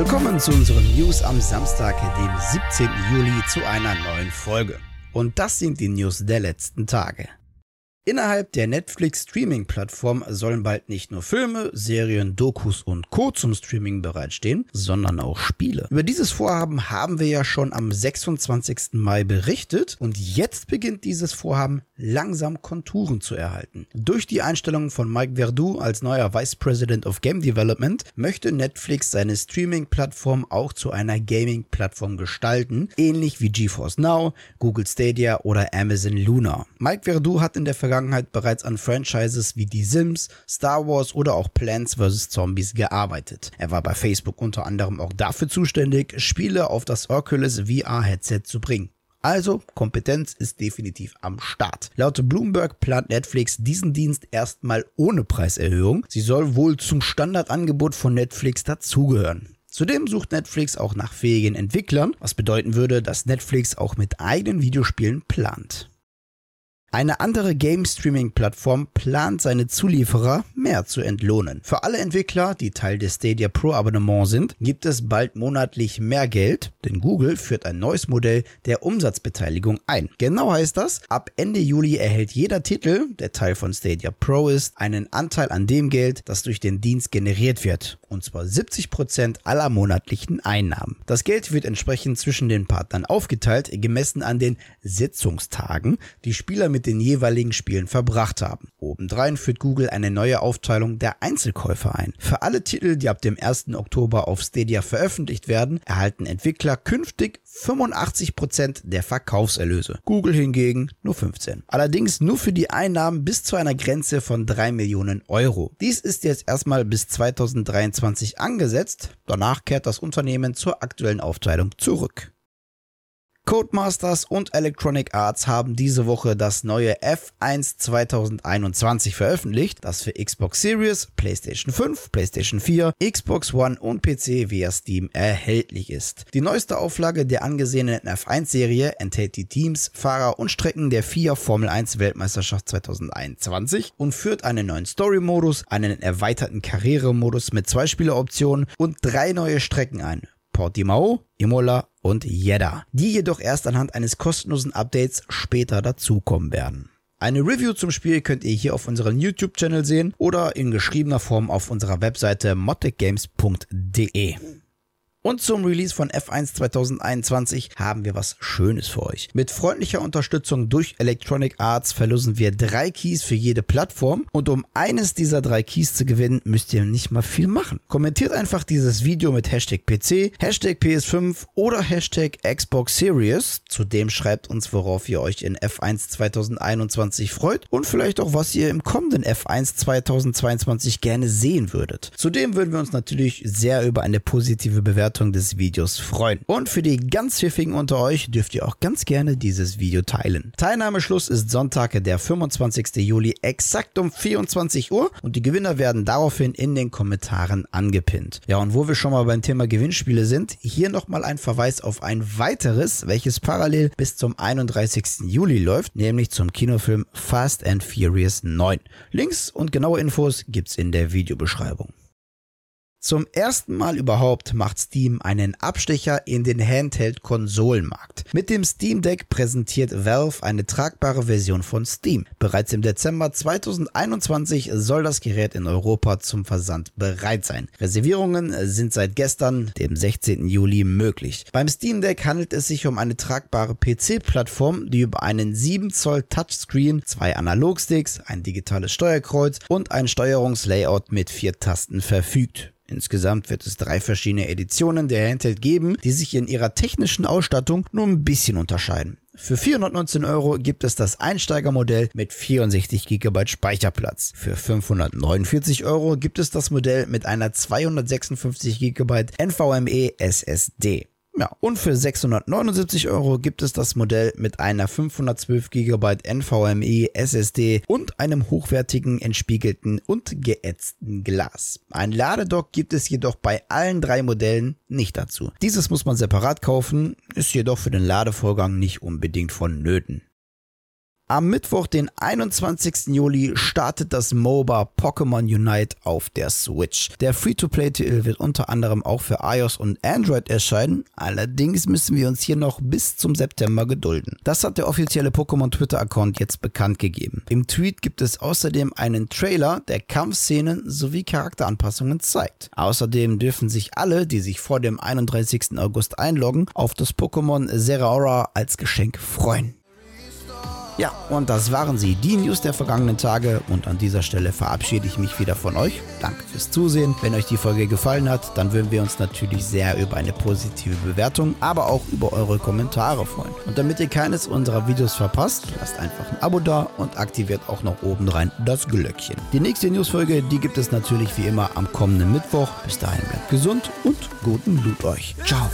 Willkommen zu unseren News am Samstag, dem 17. Juli, zu einer neuen Folge. Und das sind die News der letzten Tage. Innerhalb der Netflix-Streaming-Plattform sollen bald nicht nur Filme, Serien, Dokus und Co. zum Streaming bereitstehen, sondern auch Spiele. Über dieses Vorhaben haben wir ja schon am 26. Mai berichtet und jetzt beginnt dieses Vorhaben langsam Konturen zu erhalten. Durch die Einstellung von Mike Verdu als neuer Vice President of Game Development möchte Netflix seine Streaming-Plattform auch zu einer Gaming-Plattform gestalten, ähnlich wie GeForce Now, Google Stadia oder Amazon Luna. Mike Verdu hat in der Vergangenheit bereits an Franchises wie Die Sims, Star Wars oder auch Plants vs. Zombies gearbeitet. Er war bei Facebook unter anderem auch dafür zuständig, Spiele auf das Oculus VR-Headset zu bringen. Also, Kompetenz ist definitiv am Start. Laut Bloomberg plant Netflix diesen Dienst erstmal ohne Preiserhöhung. Sie soll wohl zum Standardangebot von Netflix dazugehören. Zudem sucht Netflix auch nach fähigen Entwicklern, was bedeuten würde, dass Netflix auch mit eigenen Videospielen plant. Eine andere Game-Streaming-Plattform plant seine Zulieferer mehr zu entlohnen. Für alle Entwickler, die Teil des Stadia Pro Abonnement sind, gibt es bald monatlich mehr Geld, denn Google führt ein neues Modell der Umsatzbeteiligung ein. Genau heißt das, ab Ende Juli erhält jeder Titel, der Teil von Stadia Pro ist, einen Anteil an dem Geld, das durch den Dienst generiert wird, und zwar 70% aller monatlichen Einnahmen. Das Geld wird entsprechend zwischen den Partnern aufgeteilt, gemessen an den Sitzungstagen, die Spieler mit mit den jeweiligen Spielen verbracht haben. Obendrein führt Google eine neue Aufteilung der Einzelkäufer ein. Für alle Titel, die ab dem 1. Oktober auf Stadia veröffentlicht werden, erhalten Entwickler künftig 85% der Verkaufserlöse. Google hingegen nur 15. Allerdings nur für die Einnahmen bis zu einer Grenze von 3 Millionen Euro. Dies ist jetzt erstmal bis 2023 angesetzt. Danach kehrt das Unternehmen zur aktuellen Aufteilung zurück. Codemasters und Electronic Arts haben diese Woche das neue F1 2021 veröffentlicht, das für Xbox Series, PlayStation 5, PlayStation 4, Xbox One und PC via Steam erhältlich ist. Die neueste Auflage der angesehenen F1-Serie enthält die Teams, Fahrer und Strecken der FIA Formel 1 Weltmeisterschaft 2021 und führt einen neuen Story-Modus, einen erweiterten Karrieremodus mit zwei Spieleroptionen und drei neue Strecken ein. Portimao, Imola und Jeddah, die jedoch erst anhand eines kostenlosen Updates später dazukommen werden. Eine Review zum Spiel könnt ihr hier auf unserem YouTube-Channel sehen oder in geschriebener Form auf unserer Webseite moddicgames.de. Und zum Release von F1 2021 haben wir was Schönes für euch. Mit freundlicher Unterstützung durch Electronic Arts verlosen wir drei Keys für jede Plattform und um eines dieser drei Keys zu gewinnen, müsst ihr nicht mal viel machen. Kommentiert einfach dieses Video mit Hashtag PC, Hashtag PS5 oder Hashtag Xbox Series. Zudem schreibt uns, worauf ihr euch in F1 2021 freut und vielleicht auch, was ihr im kommenden F1 2022 gerne sehen würdet. Zudem würden wir uns natürlich sehr über eine positive Bewertung Bewertung des Videos freuen. Und für die ganz pfiffigen unter euch dürft ihr auch ganz gerne dieses Video teilen. Teilnahmeschluss ist Sonntag, der 25. Juli, exakt um 24 Uhr und die Gewinner werden daraufhin in den Kommentaren angepinnt. Ja, und wo wir schon mal beim Thema Gewinnspiele sind, hier nochmal ein Verweis auf ein weiteres, welches parallel bis zum 31. Juli läuft, nämlich zum Kinofilm Fast and Furious 9. Links und genaue Infos gibt's in der Videobeschreibung. Zum ersten Mal überhaupt macht Steam einen Abstecher in den Handheld-Konsolenmarkt. Mit dem Steam Deck präsentiert Valve eine tragbare Version von Steam. Bereits im Dezember 2021 soll das Gerät in Europa zum Versand bereit sein. Reservierungen sind seit gestern, dem 16. Juli, möglich. Beim Steam Deck handelt es sich um eine tragbare PC-Plattform, die über einen 7 Zoll Touchscreen, zwei Analogsticks, ein digitales Steuerkreuz und ein Steuerungslayout mit vier Tasten verfügt. Insgesamt wird es drei verschiedene Editionen der Handheld geben, die sich in ihrer technischen Ausstattung nur ein bisschen unterscheiden. Für 419 Euro gibt es das Einsteigermodell mit 64 GB Speicherplatz. Für 549 Euro gibt es das Modell mit einer 256 GB NVMe SSD. Ja, und für 679 Euro gibt es das Modell mit einer 512 GB NVMe SSD und einem hochwertigen, entspiegelten und geätzten Glas. Ein Ladedock gibt es jedoch bei allen drei Modellen nicht dazu. Dieses muss man separat kaufen, ist jedoch für den Ladevorgang nicht unbedingt vonnöten. Am Mittwoch, den 21. Juli, startet das MOBA Pokémon Unite auf der Switch. Der Free-to-Play-Titel wird unter anderem auch für iOS und Android erscheinen. Allerdings müssen wir uns hier noch bis zum September gedulden. Das hat der offizielle Pokémon Twitter-Account jetzt bekannt gegeben. Im Tweet gibt es außerdem einen Trailer, der Kampfszenen sowie Charakteranpassungen zeigt. Außerdem dürfen sich alle, die sich vor dem 31. August einloggen, auf das Pokémon Zeraora als Geschenk freuen. Ja, und das waren sie, die News der vergangenen Tage. Und an dieser Stelle verabschiede ich mich wieder von euch. Danke fürs Zusehen. Wenn euch die Folge gefallen hat, dann würden wir uns natürlich sehr über eine positive Bewertung, aber auch über eure Kommentare freuen. Und damit ihr keines unserer Videos verpasst, lasst einfach ein Abo da und aktiviert auch noch oben rein das Glöckchen. Die nächste Newsfolge, die gibt es natürlich wie immer am kommenden Mittwoch. Bis dahin bleibt gesund und guten Loot euch. Ciao.